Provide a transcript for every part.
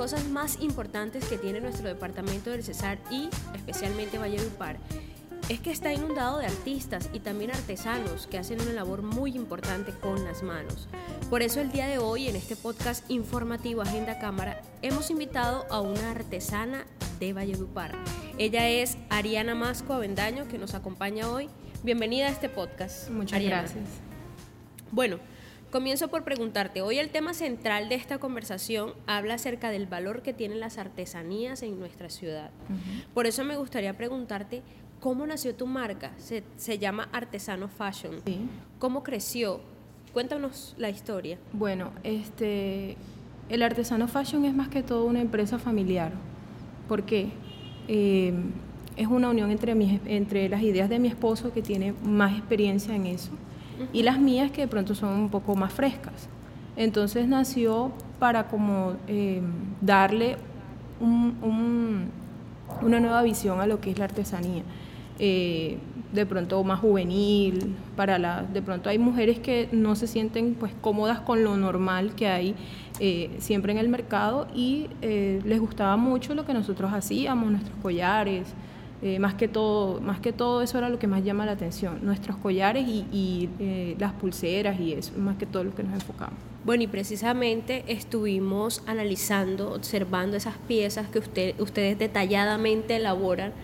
cosas más importantes que tiene nuestro departamento del Cesar y especialmente Valledupar es que está inundado de artistas y también artesanos que hacen una labor muy importante con las manos. Por eso el día de hoy en este podcast informativo Agenda Cámara hemos invitado a una artesana de Valledupar. Ella es Ariana Masco Avendaño que nos acompaña hoy. Bienvenida a este podcast. Muchas gracias. Bueno, Comienzo por preguntarte, hoy el tema central de esta conversación habla acerca del valor que tienen las artesanías en nuestra ciudad. Por eso me gustaría preguntarte, ¿cómo nació tu marca? Se, llama Artesano Fashion. ¿Cómo creció? Cuéntanos la historia. Bueno, este, el Artesano Fashion es más que todo una empresa familiar. ¿Por qué? Eh, es una unión entre, entre las ideas de mi esposo que tiene más experiencia en eso y las mías que de pronto son un poco más frescas. Entonces nació para como em, darle una nueva visión a lo que es la artesanía. Eh, de pronto más juvenil, para la, de pronto hay mujeres que no se sienten pues cómodas con lo normal que hay eh, siempre en el mercado y eh, les gustaba mucho lo que nosotros hacíamos, nuestros collares, eh, más, que todo, más que todo eso era lo que más llama la atención, nuestros collares y, eh, las pulseras y eso, más que todo lo que nos enfocamos. Bueno, y precisamente estuvimos analizando, observando esas piezas que usted, ustedes detalladamente elaboran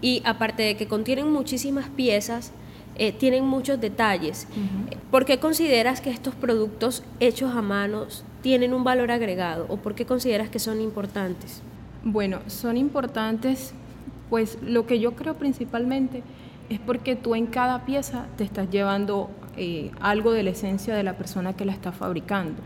y aparte de que contienen muchísimas piezas, eh, tienen muchos detalles. ¿Por qué consideras que estos productos hechos a manos tienen un valor agregado o por qué consideras que son importantes? Bueno, son importantes pues lo que yo creo principalmente es porque tú en cada pieza te estás llevando eh, algo de la esencia de la persona que la está fabricando.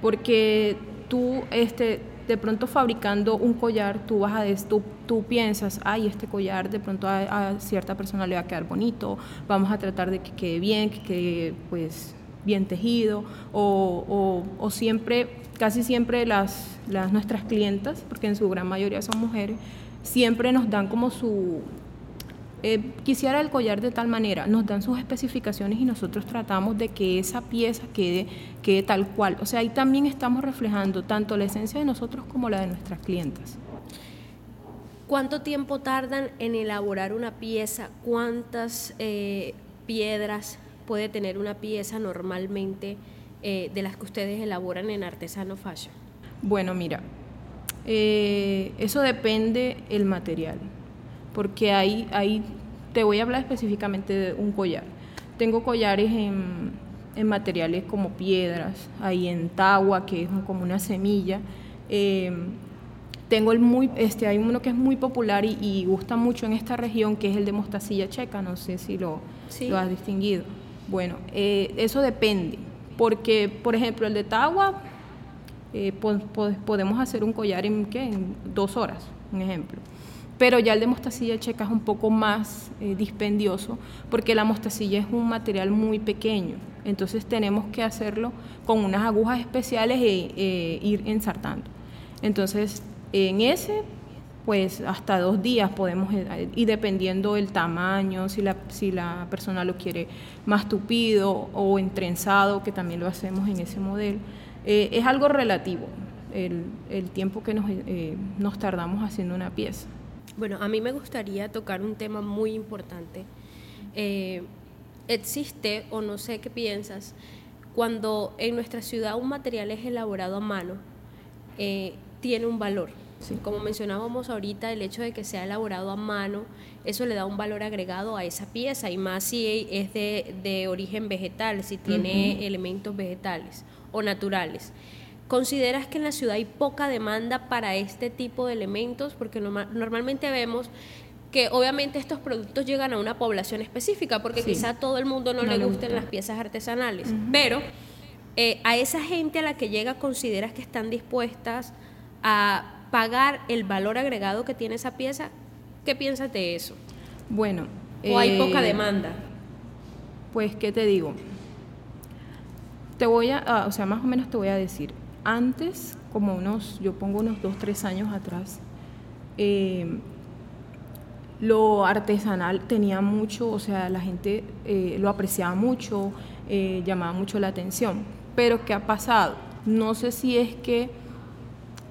Porque tú, este, de pronto fabricando un collar, tú vas a tú, tú piensas, ay, este collar de pronto a, cierta persona le va a quedar bonito, vamos a tratar de que quede bien, que quede pues bien tejido, o, o, o siempre, casi siempre las, las nuestras clientas, porque en su gran mayoría son mujeres, siempre nos dan como su... Eh, quisiera el collar de tal manera, nos dan sus especificaciones y nosotros tratamos de que esa pieza quede, quede tal cual. O sea, ahí también estamos reflejando tanto la esencia de nosotros como la de nuestras clientes. ¿Cuánto tiempo tardan en elaborar una pieza? ¿Cuántas eh, piedras puede tener una pieza normalmente eh, de las que ustedes elaboran en Artesano Fashion? Bueno, mira, eh, eso depende el material, porque ahí, ahí te voy a hablar específicamente de un collar. Tengo collares en, en materiales como piedras, ahí en tagua, que es como una semilla. Eh, tengo el muy, este, hay uno que es muy popular y, gusta mucho en esta región, que es el de mostacilla checa, no sé si lo, lo has distinguido. Bueno, eh, eso depende, porque por ejemplo el de tagua eh, podemos hacer un collar en, ¿qué? en dos horas, un ejemplo. Pero ya el de mostacilla checa es un poco más eh, dispendioso porque la mostacilla es un material muy pequeño. Entonces tenemos que hacerlo con unas agujas especiales e eh, ir ensartando. Entonces en ese, pues hasta dos días podemos, y dependiendo del tamaño, si la, si la persona lo quiere más tupido o entrenzado, que también lo hacemos en ese modelo. Eh, es algo relativo el, tiempo que eh, nos, tardamos haciendo una pieza. Bueno, a mí me gustaría tocar un tema muy importante. Eh, existe, o no sé qué piensas, cuando en nuestra ciudad un material es elaborado a mano, tiene un valor. Como mencionábamos ahorita, el hecho de que sea elaborado a mano, eso le da un valor agregado a esa pieza, y más si es de, origen vegetal, si tiene elementos vegetales o naturales. ¿Consideras que en la ciudad hay poca demanda para este tipo de elementos? Porque normalmente vemos que obviamente estos productos llegan a una población específica, porque quizá a todo el mundo no, le gusten las piezas artesanales, pero eh, a esa gente a la que llega, ¿consideras que están dispuestas a pagar el valor agregado que tiene esa pieza? ¿Qué piensas de eso? Bueno. ¿O hay poca eh, demanda? Pues, ¿qué te digo? Te voy a, ah, o sea, más o menos te voy a decir, antes, como unos, yo pongo unos dos, tres años atrás, eh, lo artesanal tenía mucho, o sea, la gente eh, lo apreciaba mucho, eh, llamaba mucho la atención. Pero ¿qué ha pasado? No sé si es que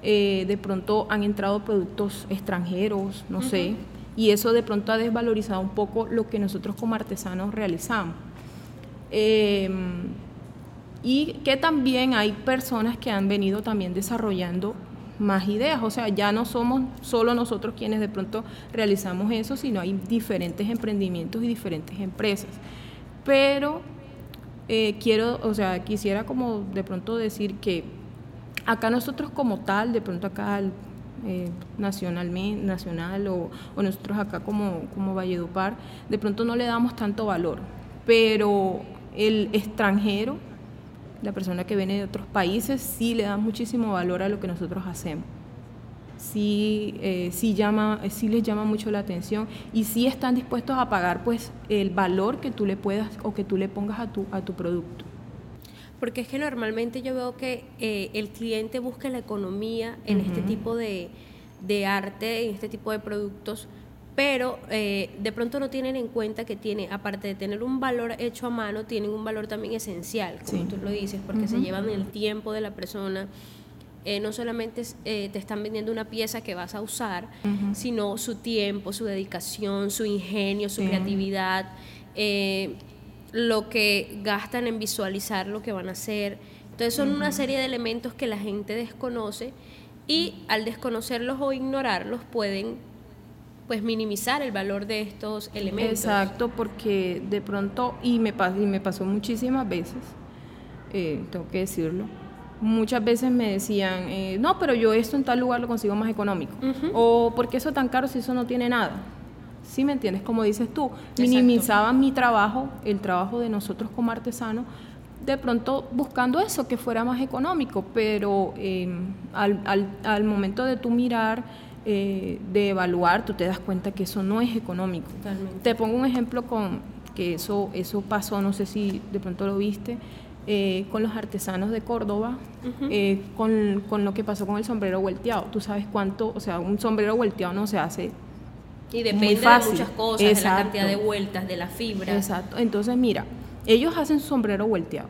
eh, de pronto han entrado productos extranjeros, no sé, y eso de pronto ha desvalorizado un poco lo que nosotros como artesanos realizamos. Y que también hay personas que han venido también desarrollando más ideas, o sea, ya no somos solo nosotros quienes de pronto realizamos eso, sino hay diferentes emprendimientos y diferentes empresas. Pero eh, quiero, o sea, quisiera como de pronto decir que acá nosotros como tal, de pronto acá eh, nacionalmente, nacional o, o, nosotros acá como, como Valledupar, de pronto no le damos tanto valor, pero el extranjero la persona que viene de otros países sí le da muchísimo valor a lo que nosotros hacemos. Sí, eh, sí, llama, sí les llama mucho la atención y sí están dispuestos a pagar pues el valor que tú le puedas o que tú le pongas a tu, a tu producto. Porque es que normalmente yo veo que eh, el cliente busca la economía en este tipo de, de arte, en este tipo de productos, pero eh, de pronto no tienen en cuenta que tiene, aparte de tener un valor hecho a mano, tienen un valor también esencial, como tú lo dices, porque se llevan el tiempo de la persona. Eh, no solamente eh, te están vendiendo una pieza que vas a usar, sino su tiempo, su dedicación, su ingenio, su creatividad, lo que gastan en visualizar lo que van a hacer. Entonces son una serie de elementos que la gente desconoce y al desconocerlos o ignorarlos pueden pues minimizar el valor de estos elementos. Exacto, porque de pronto, y me, pasó, y me pasó muchísimas veces, eh, tengo que decirlo, muchas veces me decían, eh, no, pero yo esto en tal lugar lo consigo más económico, o porque eso tan caro si eso no tiene nada. ¿Sí me entiendes? Como dices tú, minimizaban mi trabajo, el trabajo de nosotros como artesanos, de pronto buscando eso, que fuera más económico, pero eh, al, al, al momento de tú mirar eh, de evaluar, tú te das cuenta que eso no es económico. Te pongo un ejemplo con que eso, eso pasó, no sé si de pronto lo viste, eh, con los artesanos de Córdoba, eh, con, con, lo que pasó con el sombrero volteado. Tú sabes cuánto, o sea, un sombrero volteado no se hace. Y depende de muchas cosas, de la cantidad de vueltas, de la fibra. Exacto. Entonces, mira, ellos hacen su sombrero volteado.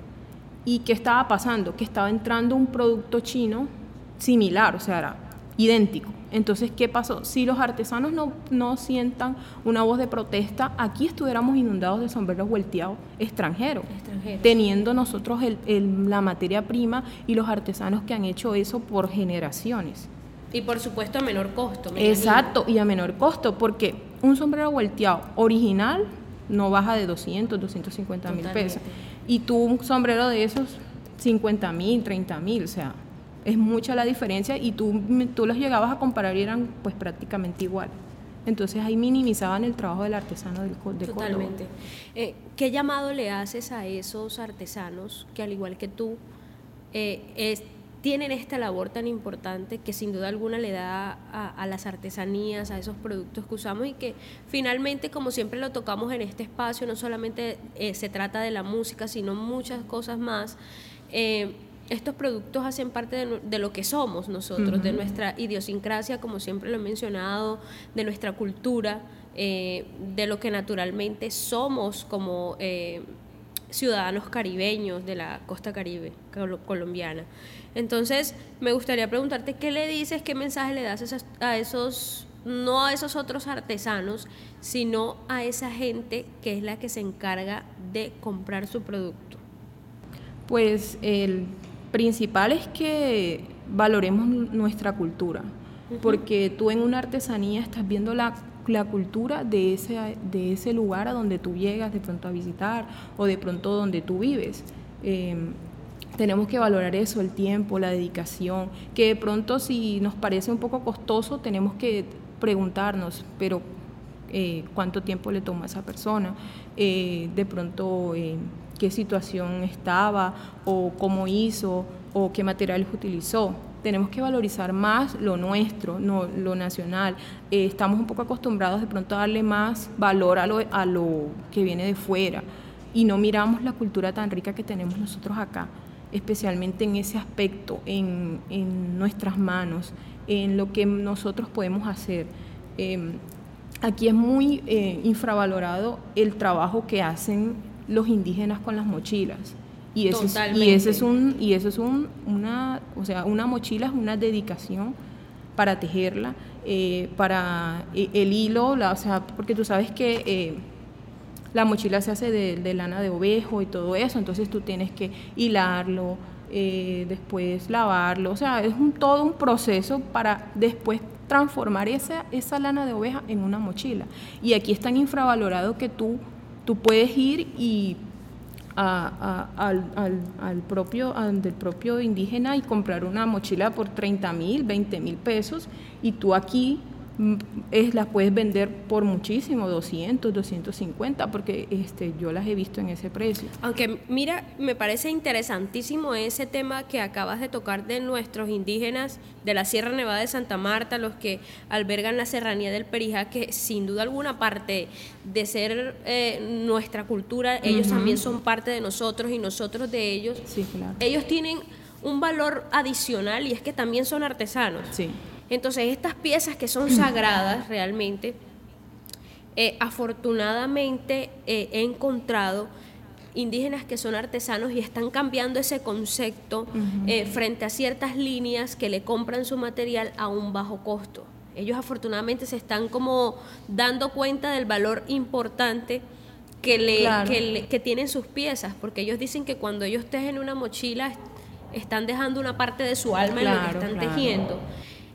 ¿Y qué estaba pasando? Que estaba entrando un producto chino similar, o sea, era idéntico. Entonces, ¿qué pasó? Si los artesanos no, no sientan una voz de protesta, aquí estuviéramos inundados de sombreros volteados extranjeros, teniendo nosotros el, la materia prima y los artesanos que han hecho eso por generaciones. Y por supuesto a menor costo. Exacto, y a menor costo, porque un sombrero volteado original no baja de 200, 250 mil pesos. Y tú un sombrero de esos, 50 mil, 30 mil, o sea, es mucha la diferencia y tú, tú los llegabas a comparar y eran pues prácticamente igual. Entonces ahí minimizaban el trabajo del artesano del, de Totalmente. Eh, ¿Qué llamado le haces a esos artesanos que al igual que tú eh, tienen esta labor tan importante que sin duda alguna le da a, las artesanías, a esos productos que usamos y que finalmente, como siempre lo tocamos en este espacio, no solamente eh, se trata de la música, sino muchas cosas más estos productos hacen parte de, lo que somos nosotros, de nuestra idiosincrasia, como siempre lo he mencionado, de nuestra cultura, eh, de lo que naturalmente somos como eh, ciudadanos caribeños de la costa caribe colombiana. Entonces, me gustaría preguntarte qué le dices, qué mensaje le das a esos, no a esos otros artesanos, sino a esa gente que es la que se encarga de comprar su producto. Pues el principal es que valoremos nuestra cultura, porque tú en una artesanía estás viendo la, cultura de ese, de ese lugar a donde tú llegas de pronto a visitar o de pronto donde tú vives. Em, tenemos que valorar eso, el tiempo, la dedicación, que de pronto si nos parece un poco costoso, tenemos que preguntarnos, pero eh, cuánto tiempo le toma a esa persona, eh, de pronto eh, qué situación estaba o cómo hizo o qué materiales utilizó. Tenemos que valorizar más lo nuestro, no lo nacional. estamos un poco acostumbrados de pronto a darle más valor a lo, a lo que viene de fuera y no miramos la cultura tan rica que tenemos nosotros acá, especialmente en ese aspecto, en, en nuestras manos, en lo que nosotros podemos hacer. Em, aquí es muy eh, infravalorado el trabajo que hacen los indígenas con las mochilas. Y eso, es, y ese es un, y eso es un, una, o sea, una mochila es una dedicación para tejerla, eh, para eh, el hilo, la, o sea, porque tú sabes que eh, la mochila se hace de, lana de ovejo y todo eso, entonces tú tienes que hilarlo, después lavarlo, o sea, es un, todo un proceso para después transformar esa, esa lana de oveja en una mochila. Y aquí es tan infravalorado que tú, tú puedes ir y al, al, propio, del propio indígena y comprar una mochila por 30 mil, 20 mil pesos y tú aquí es, las puedes vender por muchísimo, 200, 250, porque este, yo las he visto en ese precio. Aunque mira, me parece interesantísimo ese tema que acabas de tocar de nuestros indígenas de la Sierra Nevada de Santa Marta, los que albergan la serranía del Perijá, que sin duda alguna parte de ser eh, nuestra cultura, ellos también son parte de nosotros y nosotros de ellos. Sí, claro. Ellos tienen un valor adicional y es que también son artesanos. Sí. Entonces, estas piezas que son sagradas realmente, eh, afortunadamente eh, he encontrado indígenas que son artesanos y están cambiando ese concepto eh, frente a ciertas líneas que le compran su material a un bajo costo. Ellos afortunadamente se están como dando cuenta del valor importante que, le, que, tienen sus piezas, porque ellos dicen que cuando ellos tejen una mochila están dejando una parte de su alma en lo que están tejiendo.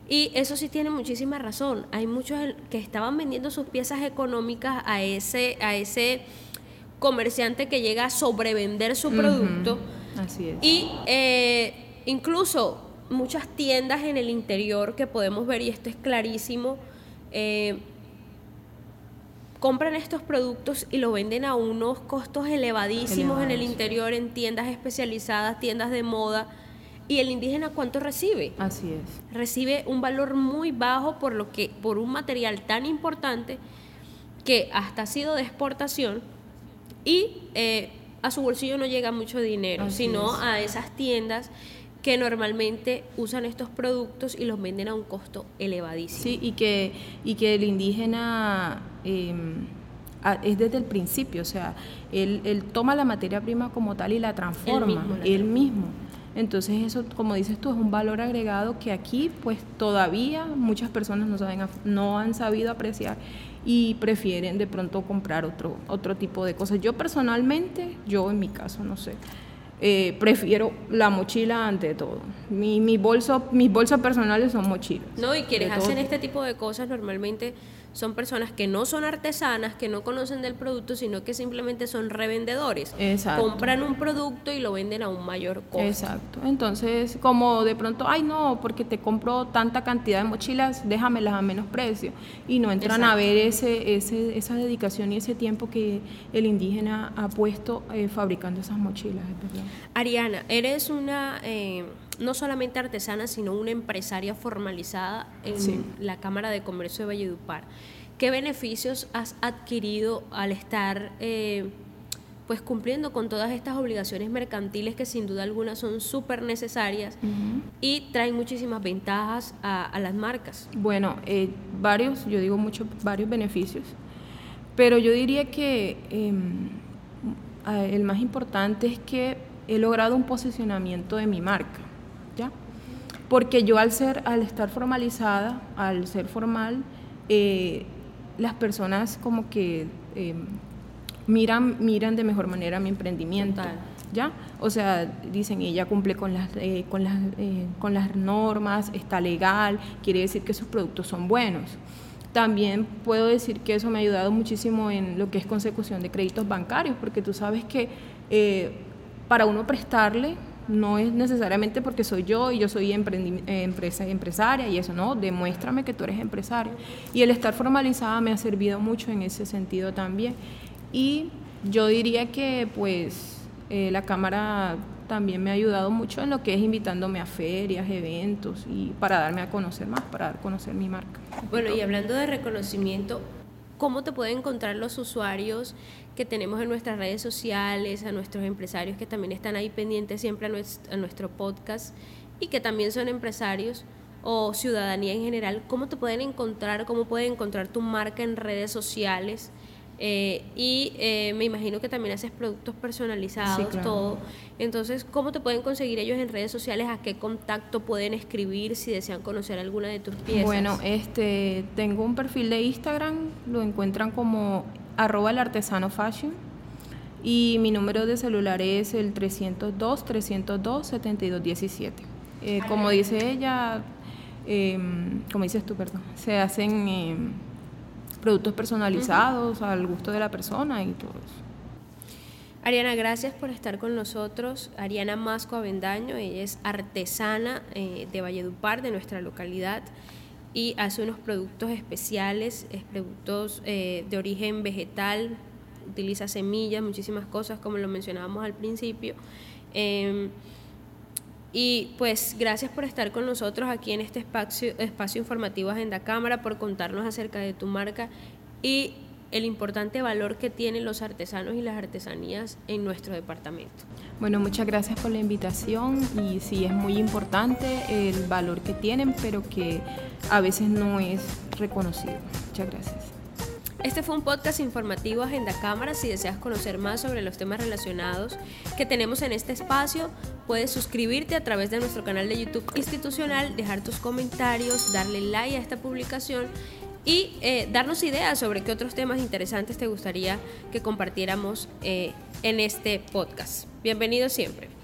Y eso sí tiene muchísima razón. Hay muchos que estaban vendiendo sus piezas económicas a ese, a ese comerciante que llega a sobrevender su producto. Así es. Y eh, incluso muchas tiendas en el interior que podemos ver, y esto es clarísimo, eh, compran estos productos y lo venden a unos costos elevadísimos en el interior, en tiendas especializadas, tiendas de moda ¿Y el indígena cuánto recibe? Así es. Recibe un valor muy bajo por lo que por un material tan importante que hasta ha sido de exportación y eh, a su bolsillo no llega mucho dinero, sino a esas tiendas que normalmente usan estos productos y los venden a un costo elevadísimo. Sí, y que, y que el indígena em, es desde el principio, o sea, él, él, toma la materia prima como tal y la transforma, él mismo. Entonces eso, como dices tú, es un valor agregado que aquí pues todavía muchas personas no, saben, no han sabido apreciar y prefieren de pronto comprar otro, otro tipo de cosas. Yo personalmente, yo en mi caso, no sé, eh, prefiero la mochila ante todo. Mi, mi bolso, mis bolsas personales son mochilas. No, y quienes hacen este tipo de cosas normalmente son personas que no son artesanas, que no conocen del producto, sino que simplemente son revendedores. Exacto. Compran un producto y lo venden a un mayor costo. Exacto. Entonces, como de pronto, ay no, porque te compro tanta cantidad de mochilas, déjamelas a menos precio. Y no entran a ver ese, ese, esa dedicación y ese tiempo que el indígena ha puesto eh, fabricando esas mochilas. Ariana, eres una... Eh, no solamente artesana, sino una empresaria formalizada en la Cámara de Comercio de Valledupar. ¿Qué beneficios has adquirido al estar eh, pues cumpliendo con todas estas obligaciones mercantiles que sin duda alguna son súper necesarias y traen muchísimas ventajas a, las marcas? Bueno, eh, varios, yo digo muchos, varios beneficios, pero yo diría que em, el más importante es que he logrado un posicionamiento de mi marca. Porque yo al ser, al estar formalizada, al ser formal, eh, las personas como que eh, miran, miran de mejor manera mi emprendimiento. ¿Ya? O sea, dicen, ella cumple con las, eh, con, las, con las normas, está legal, quiere decir que sus productos son buenos. También puedo decir que eso me ha ayudado muchísimo en lo que es consecución de créditos bancarios, porque tú sabes que para uno prestarle no es necesariamente porque soy yo y yo soy empresa, empresaria y eso, no, demuéstrame que tú eres empresaria. Y el estar formalizada me ha servido mucho en ese sentido también. Y yo diría que pues eh, la Cámara también me ha ayudado mucho en lo que es invitándome a ferias, eventos y para darme a conocer más, para dar a conocer mi marca. Bueno, y hablando de reconocimiento, ¿cómo te pueden encontrar los usuarios que tenemos en nuestras redes sociales, a nuestros empresarios que también están ahí pendientes siempre a nuestro, podcast y que también son empresarios o ciudadanía en general, ¿cómo te pueden encontrar? ¿Cómo pueden encontrar tu marca en redes sociales? Eh, y eh, me imagino que también haces productos personalizados, todo. Entonces, ¿cómo te pueden conseguir ellos en redes sociales? ¿A qué contacto pueden escribir si desean conocer alguna de tus piezas? Bueno, este, tengo un perfil de Instagram, lo encuentran como arroba el artesano fashion. Y mi número de celular es el 302-302-7217. Eh, como dice ella, em, como dices tú, perdón, se hacen em, productos personalizados al gusto de la persona y todo eso. Ariana, gracias por estar con nosotros. Ariana Masco Avendaño, ella es artesana eh, de Valledupar, de nuestra localidad, y hace unos productos especiales, productos eh, de origen vegetal, utiliza semillas, muchísimas cosas, como lo mencionábamos al principio. Em, y pues gracias por estar con nosotros aquí en este espacio, espacio informativo Agenda Cámara, por contarnos acerca de tu marca y el importante valor que tienen los artesanos y las artesanías en nuestro departamento. Bueno, muchas gracias por la invitación y sí es muy importante el valor que tienen, pero que a veces no es reconocido. Muchas gracias. Este fue un podcast informativo Agenda Cámara. Si deseas conocer más sobre los temas relacionados que tenemos en este espacio, puedes suscribirte a través de nuestro canal de YouTube institucional, dejar tus comentarios, darle like a esta publicación y eh, darnos ideas sobre qué otros temas interesantes te gustaría que compartiéramos eh, en este podcast. Bienvenido siempre.